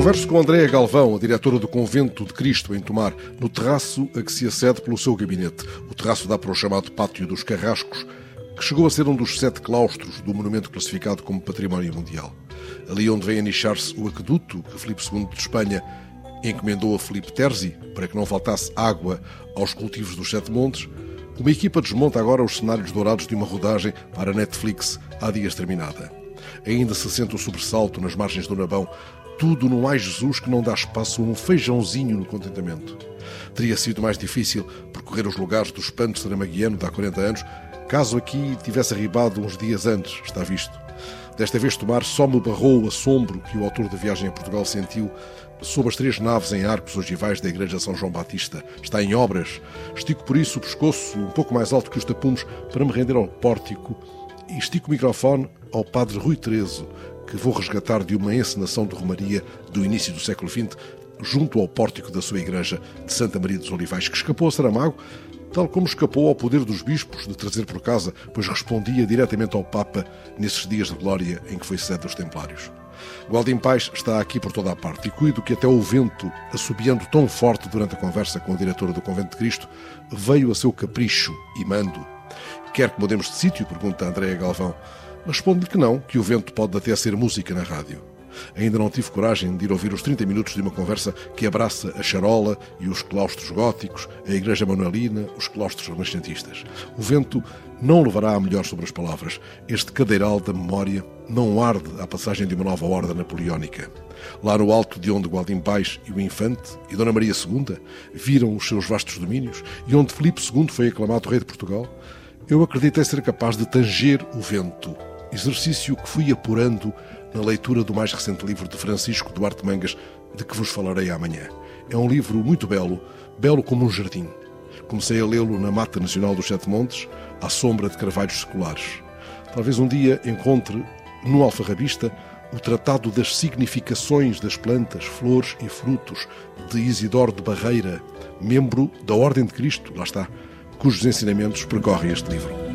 Converso com Andréa Galvão, a diretora do Convento de Cristo em Tomar, no terraço a que se acede pelo seu gabinete. O terraço dá para o chamado Pátio dos Carrascos, que chegou a ser um dos sete claustros do monumento classificado como Património Mundial. Ali onde vem anichar-se o aqueduto que Filipe II de Espanha encomendou a Filipe Terzi para que não faltasse água aos cultivos dos Sete Montes, uma equipa desmonta agora os cenários dourados de uma rodagem para a Netflix há dias terminada. Ainda se sente o sobressalto nas margens do Nabão, tudo no ai Jesus que não dá espaço a um feijãozinho no contentamento. Teria sido mais difícil percorrer os lugares do espanto saramaguiano de há 40 anos, caso aqui tivesse arribado uns dias antes, está visto. Desta vez Tomar só me barrou o assombro que o autor da viagem a Portugal sentiu sob as três naves em arcos ogivais da Igreja São João Batista. Está em obras. Estico por isso o pescoço um pouco mais alto que os tapumes para me render ao pórtico e estico o microfone ao padre Rui Terezo, que vou resgatar de uma encenação de Romaria do início do século XX, junto ao pórtico da sua igreja de Santa Maria dos Olivais, que escapou a Saramago, tal como escapou ao poder dos bispos de trazer por casa, pois respondia diretamente ao Papa nesses dias de glória em que foi sede dos Templários. Gualdim Paz está aqui por toda a parte e cuido que até o vento, assobiando tão forte durante a conversa com a diretora do Convento de Cristo, veio a seu capricho e mando. Quer que mudemos de sítio? pergunta Andréa Galvão. Responde-lhe que não, que o vento pode até ser música na rádio. Ainda não tive coragem de ir ouvir os 30 minutos de uma conversa que abraça a charola e os claustros góticos, a igreja manuelina, os claustros renascentistas. O vento não levará a melhor sobre as palavras. Este cadeiral da memória não arde à passagem de uma nova ordem napoleónica. Lá no alto de onde Gualdim Pais e o Infante e Dona Maria II viram os seus vastos domínios e onde Filipe II foi aclamado rei de Portugal, eu acreditei ser capaz de tanger o vento exercício que fui apurando na leitura do mais recente livro de Francisco Duarte Mangas, de que vos falarei amanhã. É um livro muito belo, belo como um jardim. Comecei a lê-lo na Mata Nacional dos Sete Montes, à sombra de carvalhos seculares. Talvez um dia encontre, no alfarrabista, o Tratado das Significações das Plantas, Flores e Frutos, de Isidoro de Barreira, membro da Ordem de Cristo, lá está, cujos ensinamentos percorrem este livro.